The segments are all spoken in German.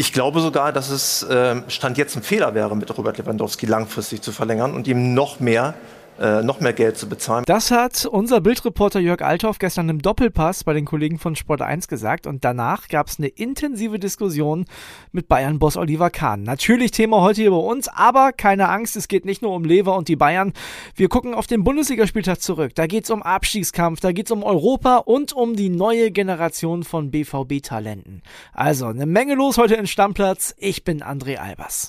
Ich glaube sogar, dass es äh, Stand jetzt ein Fehler wäre, mit Robert Lewandowski langfristig zu verlängern und ihm noch mehr äh, noch mehr Geld zu bezahlen. Das hat unser Bildreporter Jörg Althoff gestern im Doppelpass bei den Kollegen von Sport 1 gesagt und danach gab es eine intensive Diskussion mit Bayern-Boss Oliver Kahn. Natürlich Thema heute hier bei uns, aber keine Angst, es geht nicht nur um Lever und die Bayern. Wir gucken auf den Bundesligaspieltag zurück. Da geht es um Abstiegskampf, da geht es um Europa und um die neue Generation von BVB-Talenten. Also eine Menge los heute in Stammplatz. Ich bin André Albers.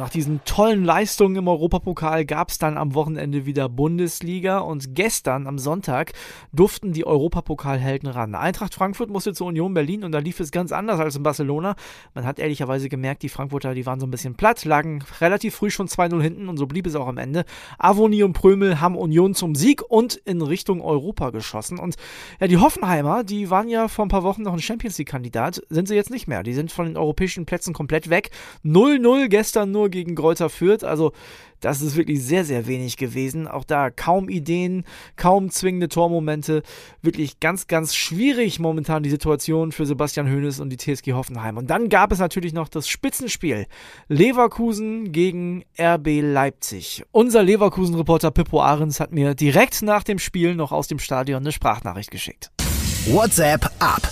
nach diesen tollen Leistungen im Europapokal gab es dann am Wochenende wieder Bundesliga und gestern am Sonntag durften die Europapokalhelden ran. Eintracht Frankfurt musste zur Union Berlin und da lief es ganz anders als in Barcelona. Man hat ehrlicherweise gemerkt, die Frankfurter, die waren so ein bisschen platt, lagen relativ früh schon 2-0 hinten und so blieb es auch am Ende. Avoni und Prömel haben Union zum Sieg und in Richtung Europa geschossen und ja, die Hoffenheimer, die waren ja vor ein paar Wochen noch ein Champions League Kandidat, sind sie jetzt nicht mehr. Die sind von den europäischen Plätzen komplett weg. 0-0 gestern nur gegen Greuther Fürth. Also das ist wirklich sehr, sehr wenig gewesen. Auch da kaum Ideen, kaum zwingende Tormomente. Wirklich ganz, ganz schwierig momentan die Situation für Sebastian Hoeneß und die TSG Hoffenheim. Und dann gab es natürlich noch das Spitzenspiel. Leverkusen gegen RB Leipzig. Unser Leverkusen-Reporter Pippo Ahrens hat mir direkt nach dem Spiel noch aus dem Stadion eine Sprachnachricht geschickt. WhatsApp ab.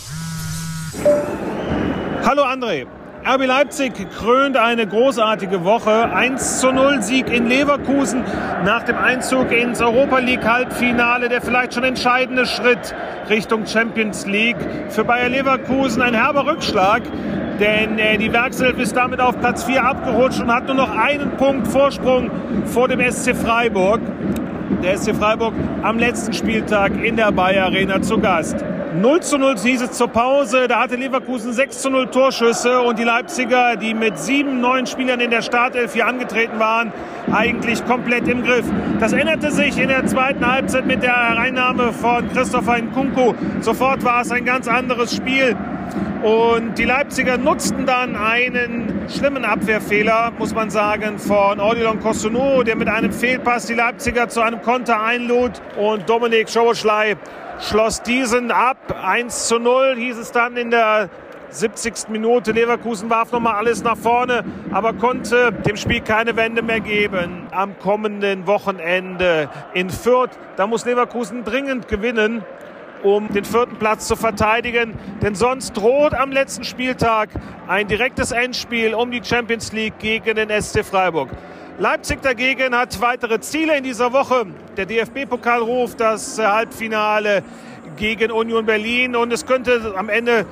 Hallo André. RB Leipzig krönt eine großartige Woche. 1 zu 0 Sieg in Leverkusen nach dem Einzug ins Europa League Halbfinale. Der vielleicht schon entscheidende Schritt Richtung Champions League. Für Bayer Leverkusen ein herber Rückschlag. Denn äh, die Werkself ist damit auf Platz 4 abgerutscht und hat nur noch einen Punkt Vorsprung vor dem SC Freiburg. Der SC Freiburg am letzten Spieltag in der Bayer Arena zu Gast. 0 zu 0 hieß es zur Pause. Da hatte Leverkusen 6 zu 0 Torschüsse und die Leipziger, die mit sieben neuen Spielern in der Startelf hier angetreten waren, eigentlich komplett im Griff. Das änderte sich in der zweiten Halbzeit mit der Hereinnahme von Christopher Nkunku. Sofort war es ein ganz anderes Spiel. Und die Leipziger nutzten dann einen schlimmen Abwehrfehler, muss man sagen, von Odilon Kosuno, der mit einem Fehlpass die Leipziger zu einem Konter einlud. Und Dominik Schoboschlei schloss diesen ab. 1 zu 0 hieß es dann in der 70. Minute. Leverkusen warf nochmal alles nach vorne, aber konnte dem Spiel keine Wende mehr geben. Am kommenden Wochenende in Fürth, da muss Leverkusen dringend gewinnen, um den vierten Platz zu verteidigen. Denn sonst droht am letzten Spieltag ein direktes Endspiel um die Champions League gegen den SC Freiburg. Leipzig dagegen hat weitere Ziele in dieser Woche. Der DFB-Pokal ruft das äh, Halbfinale gegen Union Berlin und es könnte am Ende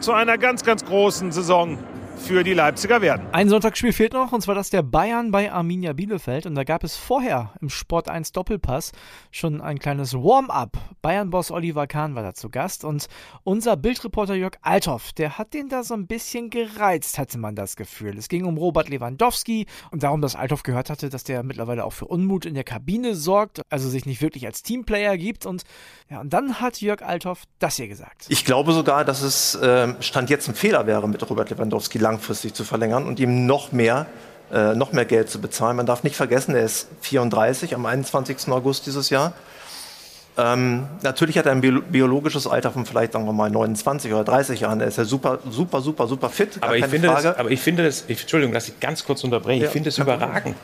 zu einer ganz, ganz großen Saison für die Leipziger werden. Ein Sonntagsspiel fehlt noch, und zwar das der Bayern bei Arminia Bielefeld. Und da gab es vorher im Sport 1 Doppelpass schon ein kleines Warm-up. Bayern-Boss Oliver Kahn war da zu Gast und unser Bildreporter Jörg Althoff, der hat den da so ein bisschen gereizt, hatte man das Gefühl. Es ging um Robert Lewandowski und darum, dass Althoff gehört hatte, dass der mittlerweile auch für Unmut in der Kabine sorgt, also sich nicht wirklich als Teamplayer gibt. Und ja, und dann hat Jörg Althoff das hier gesagt. Ich glaube sogar, dass es äh, Stand jetzt ein Fehler wäre, mit Robert Lewandowski langfristig zu verlängern und ihm noch mehr, äh, noch mehr Geld zu bezahlen. Man darf nicht vergessen, er ist 34 am 21. August dieses Jahr. Ähm, natürlich hat er ein biologisches Alter von vielleicht sagen wir mal 29 oder 30 Jahren. Er ist ja super, super, super, super fit. Aber ich, finde das, aber ich finde das, ich, Entschuldigung, lass ich ganz kurz unterbrechen. Ja, ich finde es überragend.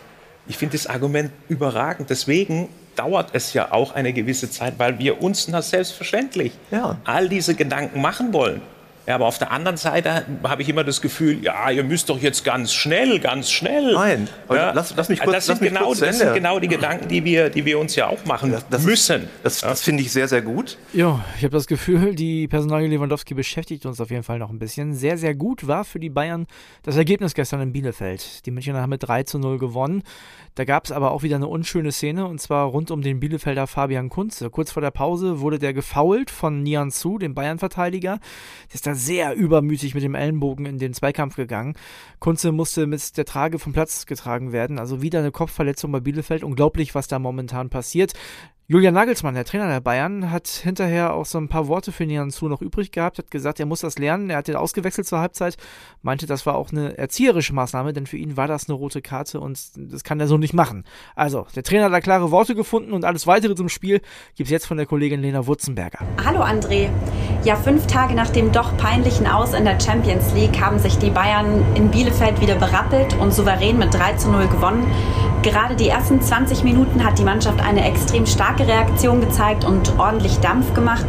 Ich finde das Argument überragend. Deswegen dauert es ja auch eine gewisse Zeit, weil wir uns na selbstverständlich ja. all diese Gedanken machen wollen. Ja, aber auf der anderen Seite habe ich immer das Gefühl, ja, ihr müsst doch jetzt ganz schnell, ganz schnell. Nein, ja, lass, lass, mich kurz, das sind, genau, kurz das sind genau die Gedanken, die wir, die wir uns ja auch machen das, das müssen. Ist, das, das finde ich sehr, sehr gut. Ja, ich habe das Gefühl, die Personalie Lewandowski beschäftigt uns auf jeden Fall noch ein bisschen. Sehr, sehr gut war für die Bayern das Ergebnis gestern in Bielefeld. Die Münchner haben mit 3 zu 0 gewonnen. Da gab es aber auch wieder eine unschöne Szene und zwar rund um den Bielefelder Fabian Kunze. Kurz vor der Pause wurde der gefoult von Nian Su, dem Bayern-Verteidiger. Der ist da sehr übermütig mit dem Ellenbogen in den Zweikampf gegangen. Kunze musste mit der Trage vom Platz getragen werden. Also wieder eine Kopfverletzung bei Bielefeld. Unglaublich, was da momentan passiert. Julian Nagelsmann, der Trainer der Bayern, hat hinterher auch so ein paar Worte für Nianzou noch übrig gehabt, hat gesagt, er muss das lernen. Er hat den ausgewechselt zur Halbzeit, meinte, das war auch eine erzieherische Maßnahme, denn für ihn war das eine rote Karte und das kann er so nicht machen. Also, der Trainer hat da klare Worte gefunden und alles weitere zum Spiel gibt es jetzt von der Kollegin Lena Wurzenberger. Hallo André. Ja, fünf Tage nach dem doch peinlichen Aus in der Champions League haben sich die Bayern in Bielefeld wieder berappelt und souverän mit 3 zu 0 gewonnen. Gerade die ersten 20 Minuten hat die Mannschaft eine extrem starke Reaktion gezeigt und ordentlich Dampf gemacht.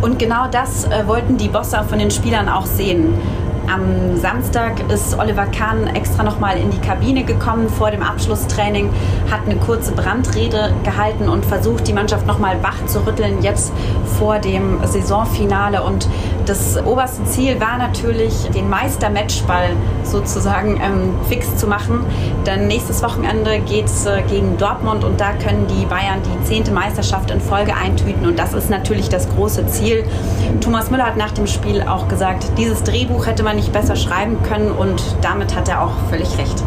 Und genau das äh, wollten die Bosse von den Spielern auch sehen. Am Samstag ist Oliver Kahn extra nochmal in die Kabine gekommen vor dem Abschlusstraining, hat eine kurze Brandrede gehalten und versucht, die Mannschaft nochmal wach zu rütteln, jetzt vor dem Saisonfinale. Und das oberste Ziel war natürlich, den Meister-Matchball sozusagen ähm, fix zu machen. Denn nächstes Wochenende geht es äh, gegen Dortmund und da können die Bayern die zehnte Meisterschaft in Folge eintüten. Und das ist natürlich das große Ziel. Thomas Müller hat nach dem Spiel auch gesagt, dieses Drehbuch hätte man nicht besser schreiben können und damit hat er auch völlig recht.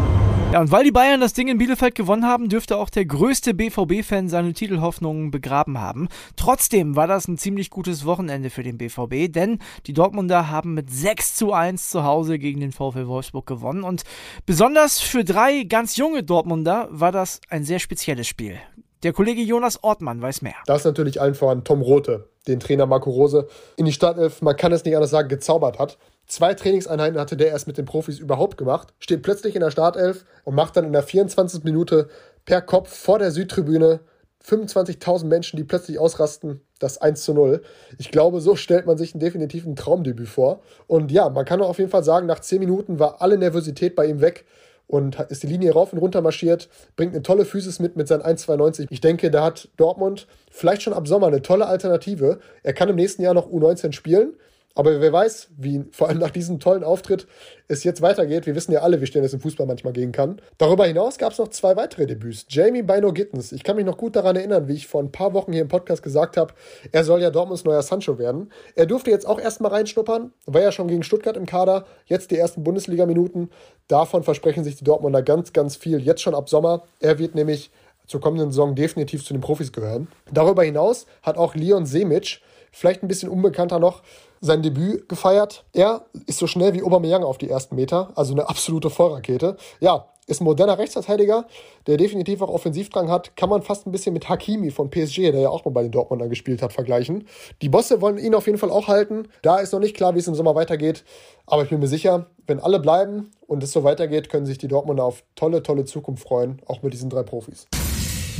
Ja, und weil die Bayern das Ding in Bielefeld gewonnen haben, dürfte auch der größte BVB-Fan seine Titelhoffnungen begraben haben. Trotzdem war das ein ziemlich gutes Wochenende für den BVB, denn die Dortmunder haben mit 6 zu 1 zu Hause gegen den VfL Wolfsburg gewonnen. Und besonders für drei ganz junge Dortmunder war das ein sehr spezielles Spiel. Der Kollege Jonas Ortmann weiß mehr. Das ist natürlich allen voran Tom Rote, den Trainer Marco Rose in die Startelf, man kann es nicht anders sagen, gezaubert hat. Zwei Trainingseinheiten hatte der erst mit den Profis überhaupt gemacht, steht plötzlich in der Startelf und macht dann in der 24. Minute per Kopf vor der Südtribüne 25.000 Menschen, die plötzlich ausrasten, das 1 zu 0. Ich glaube, so stellt man sich einen definitiven Traumdebüt vor. Und ja, man kann auf jeden Fall sagen, nach 10 Minuten war alle Nervosität bei ihm weg und ist die Linie rauf und runter marschiert, bringt eine tolle Physis mit mit seinen 1,92. Ich denke, da hat Dortmund vielleicht schon ab Sommer eine tolle Alternative. Er kann im nächsten Jahr noch U19 spielen aber wer weiß, wie vor allem nach diesem tollen Auftritt es jetzt weitergeht. Wir wissen ja alle, wie schnell es im Fußball manchmal gehen kann. Darüber hinaus gab es noch zwei weitere Debüts. Jamie Bino Gittens. Ich kann mich noch gut daran erinnern, wie ich vor ein paar Wochen hier im Podcast gesagt habe, er soll ja Dortmunds neuer Sancho werden. Er durfte jetzt auch erstmal reinschnuppern, war ja schon gegen Stuttgart im Kader, jetzt die ersten Bundesliga-Minuten. Davon versprechen sich die Dortmunder ganz, ganz viel, jetzt schon ab Sommer. Er wird nämlich zur kommenden Saison definitiv zu den Profis gehören. Darüber hinaus hat auch Leon Semic, vielleicht ein bisschen unbekannter noch, sein Debüt gefeiert. Er ist so schnell wie Aubameyang auf die ersten Meter, also eine absolute Vollrakete. Ja, ist ein moderner Rechtsverteidiger, der definitiv auch Offensivdrang hat. Kann man fast ein bisschen mit Hakimi von PSG, der ja auch mal bei den Dortmundern gespielt hat, vergleichen. Die Bosse wollen ihn auf jeden Fall auch halten. Da ist noch nicht klar, wie es im Sommer weitergeht. Aber ich bin mir sicher, wenn alle bleiben und es so weitergeht, können sich die Dortmunder auf tolle, tolle Zukunft freuen, auch mit diesen drei Profis.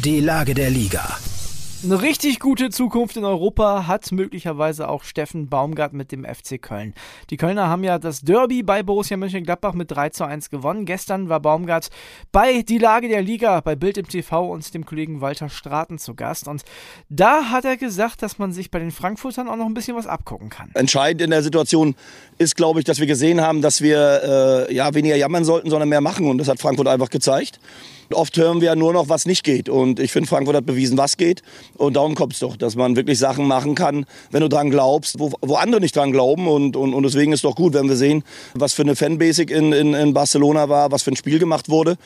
Die Lage der Liga. Eine richtig gute Zukunft in Europa hat möglicherweise auch Steffen Baumgart mit dem FC Köln. Die Kölner haben ja das Derby bei Borussia Mönchengladbach mit 3 zu 1 gewonnen. Gestern war Baumgart bei Die Lage der Liga bei Bild im TV und dem Kollegen Walter Straten zu Gast. Und da hat er gesagt, dass man sich bei den Frankfurtern auch noch ein bisschen was abgucken kann. Entscheidend in der Situation ist, glaube ich, dass wir gesehen haben, dass wir äh, ja, weniger jammern sollten, sondern mehr machen. Und das hat Frankfurt einfach gezeigt. Oft hören wir ja nur noch, was nicht geht. Und ich finde, Frankfurt hat bewiesen, was geht. Und darum kommt es doch, dass man wirklich Sachen machen kann, wenn du dran glaubst, wo, wo andere nicht dran glauben. Und, und, und deswegen ist es doch gut, wenn wir sehen, was für eine Fanbasic in, in, in Barcelona war, was für ein Spiel gemacht wurde.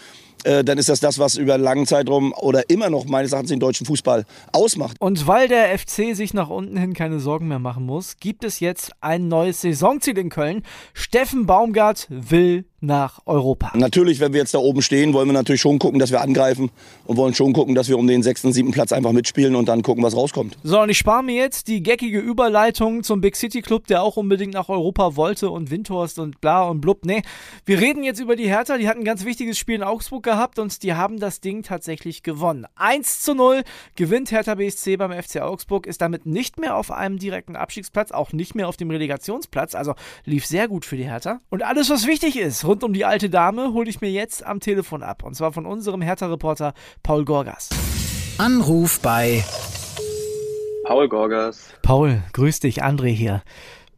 Äh, dann ist das das, was über einen langen Zeitraum oder immer noch meines Erachtens den deutschen Fußball ausmacht. Und weil der FC sich nach unten hin keine Sorgen mehr machen muss, gibt es jetzt ein neues Saisonziel in Köln. Steffen Baumgart will nach Europa. Natürlich, wenn wir jetzt da oben stehen, wollen wir natürlich schon gucken, dass wir angreifen und wollen schon gucken, dass wir um den sechsten, siebten Platz einfach mitspielen und dann gucken, was rauskommt. So, und ich spare mir jetzt die geckige Überleitung zum Big City Club, der auch unbedingt nach Europa wollte und Windhorst und bla und blub. Nee, wir reden jetzt über die Hertha. Die hatten ein ganz wichtiges Spiel in Augsburg gehabt und die haben das Ding tatsächlich gewonnen. 1 zu 0 gewinnt Hertha BSC beim FC Augsburg, ist damit nicht mehr auf einem direkten Abstiegsplatz, auch nicht mehr auf dem Relegationsplatz. Also lief sehr gut für die Hertha. Und alles, was wichtig ist, rund um die alte Dame hole ich mir jetzt am Telefon ab. Und zwar von unserem Hertha-Reporter Paul Gorgas. Anruf bei Paul Gorgas. Paul, grüß dich, André hier.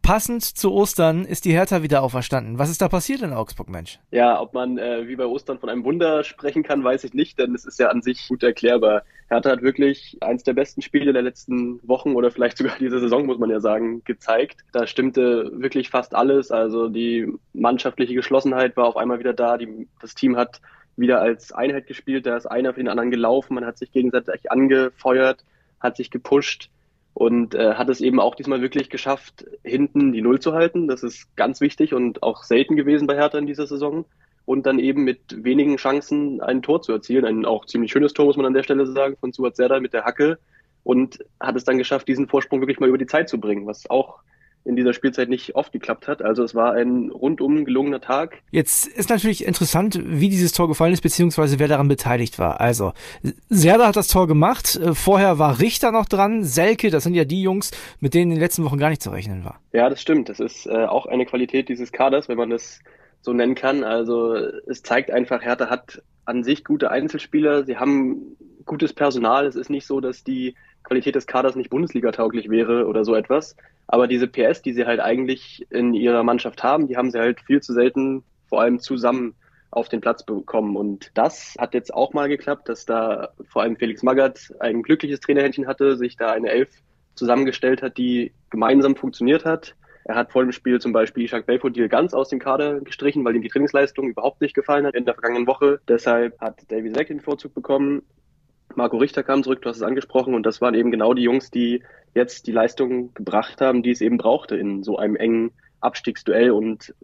Passend zu Ostern ist die Hertha wieder auferstanden. Was ist da passiert in Augsburg, Mensch? Ja, ob man äh, wie bei Ostern von einem Wunder sprechen kann, weiß ich nicht, denn es ist ja an sich gut erklärbar. Hertha hat wirklich eins der besten Spiele der letzten Wochen oder vielleicht sogar dieser Saison, muss man ja sagen, gezeigt. Da stimmte wirklich fast alles. Also die mannschaftliche Geschlossenheit war auf einmal wieder da. Die, das Team hat wieder als Einheit gespielt. Da ist einer für den anderen gelaufen. Man hat sich gegenseitig angefeuert hat sich gepusht und äh, hat es eben auch diesmal wirklich geschafft, hinten die Null zu halten. Das ist ganz wichtig und auch selten gewesen bei Hertha in dieser Saison. Und dann eben mit wenigen Chancen ein Tor zu erzielen. Ein auch ziemlich schönes Tor, muss man an der Stelle sagen, von Suat Serdar mit der Hacke. Und hat es dann geschafft, diesen Vorsprung wirklich mal über die Zeit zu bringen, was auch in dieser Spielzeit nicht oft geklappt hat. Also es war ein rundum gelungener Tag. Jetzt ist natürlich interessant, wie dieses Tor gefallen ist, beziehungsweise wer daran beteiligt war. Also Serda hat das Tor gemacht, äh, vorher war Richter noch dran, Selke, das sind ja die Jungs, mit denen in den letzten Wochen gar nicht zu rechnen war. Ja, das stimmt. Das ist äh, auch eine Qualität dieses Kaders, wenn man das so nennen kann. Also es zeigt einfach, Hertha hat an sich gute Einzelspieler, sie haben gutes Personal. Es ist nicht so, dass die Qualität des Kaders nicht Bundesliga-tauglich wäre oder so etwas. Aber diese PS, die sie halt eigentlich in ihrer Mannschaft haben, die haben sie halt viel zu selten, vor allem zusammen auf den Platz bekommen. Und das hat jetzt auch mal geklappt, dass da vor allem Felix Magath ein glückliches Trainerhändchen hatte, sich da eine Elf zusammengestellt hat, die gemeinsam funktioniert hat. Er hat vor dem Spiel zum Beispiel Jacques Belfodil ganz aus dem Kader gestrichen, weil ihm die Trainingsleistung überhaupt nicht gefallen hat in der vergangenen Woche. Deshalb hat Davy Seck den Vorzug bekommen. Marco Richter kam zurück, du hast es angesprochen, und das waren eben genau die Jungs, die jetzt die Leistung gebracht haben, die es eben brauchte in so einem engen Abstiegsduell und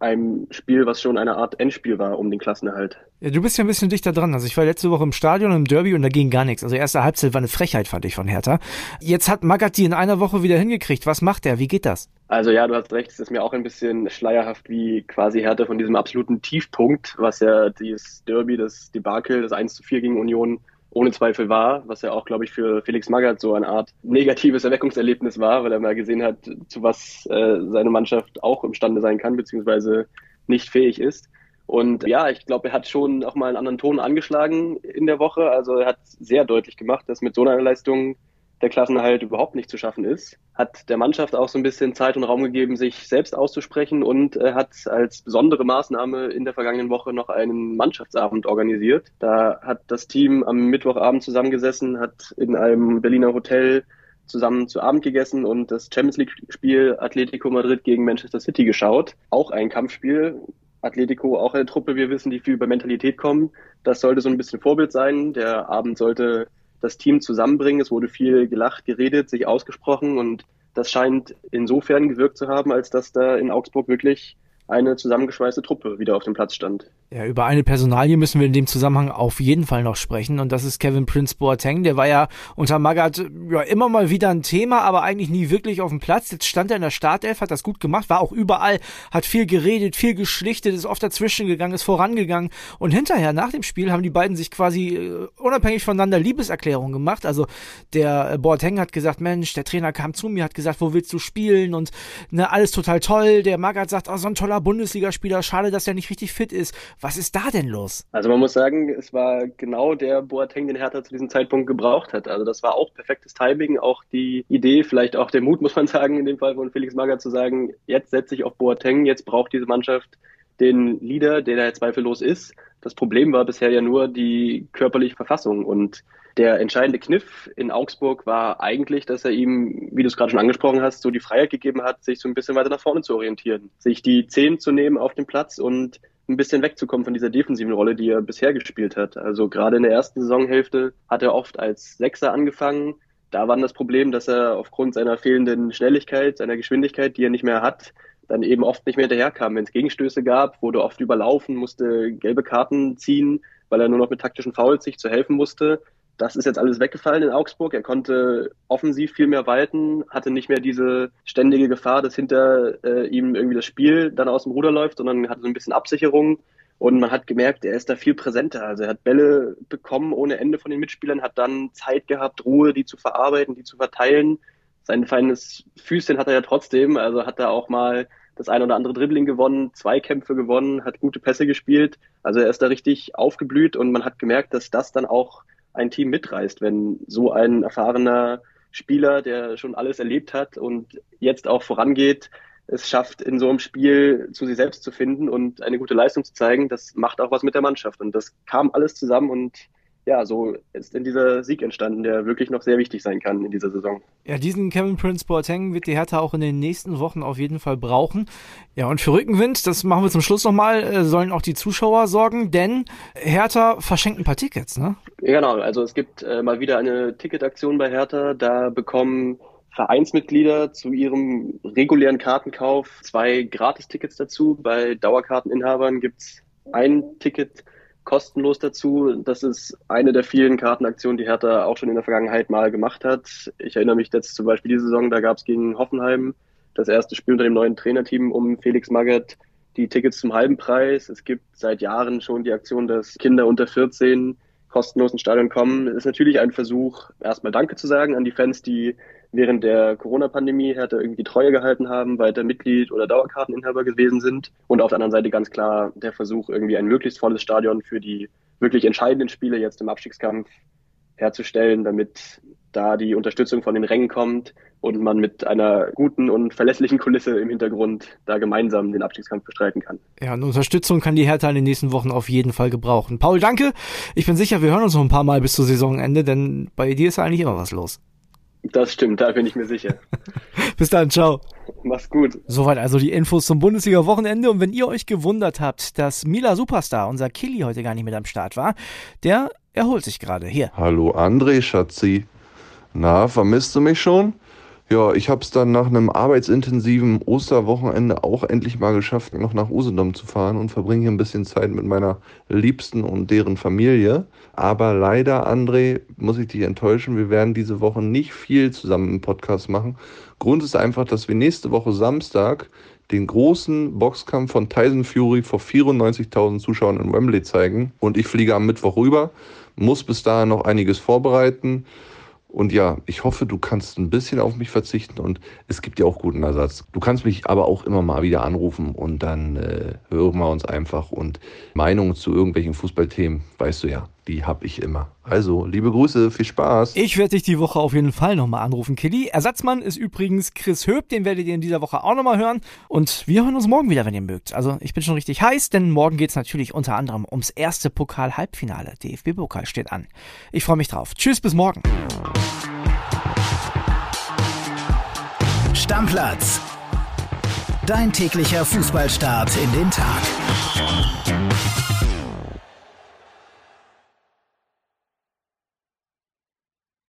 einem Spiel, was schon eine Art Endspiel war um den Klassenerhalt. Ja, du bist ja ein bisschen dichter dran. Also ich war letzte Woche im Stadion im Derby und da ging gar nichts. Also erste Halbzeit war eine Frechheit, fand ich von Hertha. Jetzt hat Magatti in einer Woche wieder hingekriegt. Was macht er? Wie geht das? Also ja, du hast recht, es ist mir auch ein bisschen schleierhaft, wie quasi Hertha von diesem absoluten Tiefpunkt, was ja dieses Derby, das Debakel, das 1 zu 4 gegen Union ohne Zweifel war, was ja auch, glaube ich, für Felix Magath so eine Art negatives Erweckungserlebnis war, weil er mal gesehen hat, zu was äh, seine Mannschaft auch imstande sein kann, beziehungsweise nicht fähig ist. Und ja, ich glaube, er hat schon auch mal einen anderen Ton angeschlagen in der Woche. Also er hat sehr deutlich gemacht, dass mit so einer Leistung der Klassenerhalt überhaupt nicht zu schaffen ist, hat der Mannschaft auch so ein bisschen Zeit und Raum gegeben, sich selbst auszusprechen und äh, hat als besondere Maßnahme in der vergangenen Woche noch einen Mannschaftsabend organisiert. Da hat das Team am Mittwochabend zusammengesessen, hat in einem Berliner Hotel zusammen zu Abend gegessen und das Champions League Spiel Atletico Madrid gegen Manchester City geschaut. Auch ein Kampfspiel. Atletico auch eine Truppe, wir wissen, die viel über Mentalität kommen. Das sollte so ein bisschen Vorbild sein. Der Abend sollte das Team zusammenbringen. Es wurde viel gelacht, geredet, sich ausgesprochen und das scheint insofern gewirkt zu haben, als dass da in Augsburg wirklich eine zusammengeschweißte Truppe wieder auf dem Platz stand. Ja, über eine Personalie müssen wir in dem Zusammenhang auf jeden Fall noch sprechen und das ist Kevin Prince Boateng. Der war ja unter Magath ja immer mal wieder ein Thema, aber eigentlich nie wirklich auf dem Platz. Jetzt stand er in der Startelf, hat das gut gemacht, war auch überall, hat viel geredet, viel geschlichtet, ist oft dazwischen gegangen, ist vorangegangen und hinterher nach dem Spiel haben die beiden sich quasi äh, unabhängig voneinander Liebeserklärungen gemacht. Also der äh, Boateng hat gesagt, Mensch, der Trainer kam zu mir, hat gesagt, wo willst du spielen und ne, alles total toll. Der Magath sagt, oh, so ein toller Bundesligaspieler, schade, dass er nicht richtig fit ist was ist da denn los? Also man muss sagen, es war genau der Boateng, den Hertha zu diesem Zeitpunkt gebraucht hat. Also das war auch perfektes Timing, auch die Idee, vielleicht auch der Mut, muss man sagen, in dem Fall von Felix Magath zu sagen, jetzt setze ich auf Boateng, jetzt braucht diese Mannschaft den Leader, der da zweifellos ist. Das Problem war bisher ja nur die körperliche Verfassung und der entscheidende Kniff in Augsburg war eigentlich, dass er ihm, wie du es gerade schon angesprochen hast, so die Freiheit gegeben hat, sich so ein bisschen weiter nach vorne zu orientieren, sich die Zehn zu nehmen auf dem Platz und ein bisschen wegzukommen von dieser defensiven Rolle, die er bisher gespielt hat. Also gerade in der ersten Saisonhälfte hat er oft als Sechser angefangen. Da war das Problem, dass er aufgrund seiner fehlenden Schnelligkeit, seiner Geschwindigkeit, die er nicht mehr hat, dann eben oft nicht mehr hinterherkam. Wenn es Gegenstöße gab, wurde oft überlaufen, musste gelbe Karten ziehen, weil er nur noch mit taktischen Fouls sich zu helfen musste. Das ist jetzt alles weggefallen in Augsburg. Er konnte offensiv viel mehr walten, hatte nicht mehr diese ständige Gefahr, dass hinter äh, ihm irgendwie das Spiel dann aus dem Ruder läuft, sondern hatte so ein bisschen Absicherung. Und man hat gemerkt, er ist da viel präsenter. Also er hat Bälle bekommen ohne Ende von den Mitspielern, hat dann Zeit gehabt, Ruhe, die zu verarbeiten, die zu verteilen. Sein feines Füßchen hat er ja trotzdem. Also hat er auch mal das ein oder andere Dribbling gewonnen, Zweikämpfe gewonnen, hat gute Pässe gespielt. Also er ist da richtig aufgeblüht und man hat gemerkt, dass das dann auch ein Team mitreißt, wenn so ein erfahrener Spieler, der schon alles erlebt hat und jetzt auch vorangeht, es schafft, in so einem Spiel zu sich selbst zu finden und eine gute Leistung zu zeigen, das macht auch was mit der Mannschaft. Und das kam alles zusammen und ja, so ist in dieser Sieg entstanden, der wirklich noch sehr wichtig sein kann in dieser Saison. Ja, diesen Kevin Prince Boateng wird die Hertha auch in den nächsten Wochen auf jeden Fall brauchen. Ja, und für Rückenwind, das machen wir zum Schluss nochmal, äh, sollen auch die Zuschauer sorgen, denn Hertha verschenkt ein paar Tickets, ne? Ja, genau. Also es gibt äh, mal wieder eine Ticketaktion bei Hertha. Da bekommen Vereinsmitglieder zu ihrem regulären Kartenkauf zwei Gratistickets dazu. Bei Dauerkarteninhabern gibt's ein Ticket kostenlos dazu. Das ist eine der vielen Kartenaktionen, die Hertha auch schon in der Vergangenheit mal gemacht hat. Ich erinnere mich jetzt zum Beispiel diese Saison, da gab es gegen Hoffenheim das erste Spiel unter dem neuen Trainerteam um Felix Magath die Tickets zum halben Preis. Es gibt seit Jahren schon die Aktion, dass Kinder unter 14 kostenlos ins Stadion kommen. Das ist natürlich ein Versuch, erstmal Danke zu sagen an die Fans, die während der Corona-Pandemie Hertha irgendwie Treue gehalten haben, weiter Mitglied oder Dauerkarteninhaber gewesen sind. Und auf der anderen Seite ganz klar der Versuch, irgendwie ein möglichst volles Stadion für die wirklich entscheidenden Spiele jetzt im Abstiegskampf herzustellen, damit da die Unterstützung von den Rängen kommt und man mit einer guten und verlässlichen Kulisse im Hintergrund da gemeinsam den Abstiegskampf bestreiten kann. Ja, und Unterstützung kann die Hertha in den nächsten Wochen auf jeden Fall gebrauchen. Paul, danke. Ich bin sicher, wir hören uns noch ein paar Mal bis zur Saisonende, denn bei dir ist ja eigentlich immer was los. Das stimmt, da bin ich mir sicher. Bis dann, ciao. Mach's gut. Soweit also die Infos zum Bundesliga-Wochenende. Und wenn ihr euch gewundert habt, dass Mila Superstar, unser Killy, heute gar nicht mit am Start war, der erholt sich gerade. Hier. Hallo André, Schatzi. Na, vermisst du mich schon? Ja, ich habe es dann nach einem arbeitsintensiven Osterwochenende auch endlich mal geschafft, noch nach Usedom zu fahren und verbringe hier ein bisschen Zeit mit meiner Liebsten und deren Familie. Aber leider, André, muss ich dich enttäuschen, wir werden diese Woche nicht viel zusammen im Podcast machen. Grund ist einfach, dass wir nächste Woche Samstag den großen Boxkampf von Tyson Fury vor 94.000 Zuschauern in Wembley zeigen. Und ich fliege am Mittwoch rüber, muss bis dahin noch einiges vorbereiten. Und ja, ich hoffe, du kannst ein bisschen auf mich verzichten und es gibt dir auch guten Ersatz. Du kannst mich aber auch immer mal wieder anrufen und dann äh, hören wir uns einfach. Und Meinungen zu irgendwelchen Fußballthemen, weißt du ja, die habe ich immer. Also, liebe Grüße, viel Spaß. Ich werde dich die Woche auf jeden Fall nochmal anrufen, Killy. Ersatzmann ist übrigens Chris Höb, den werdet ihr in dieser Woche auch nochmal hören. Und wir hören uns morgen wieder, wenn ihr mögt. Also, ich bin schon richtig heiß, denn morgen geht es natürlich unter anderem ums erste Pokal-Halbfinale. DFB-Pokal steht an. Ich freue mich drauf. Tschüss, bis morgen. Stammplatz. Dein täglicher Fußballstart in den Tag.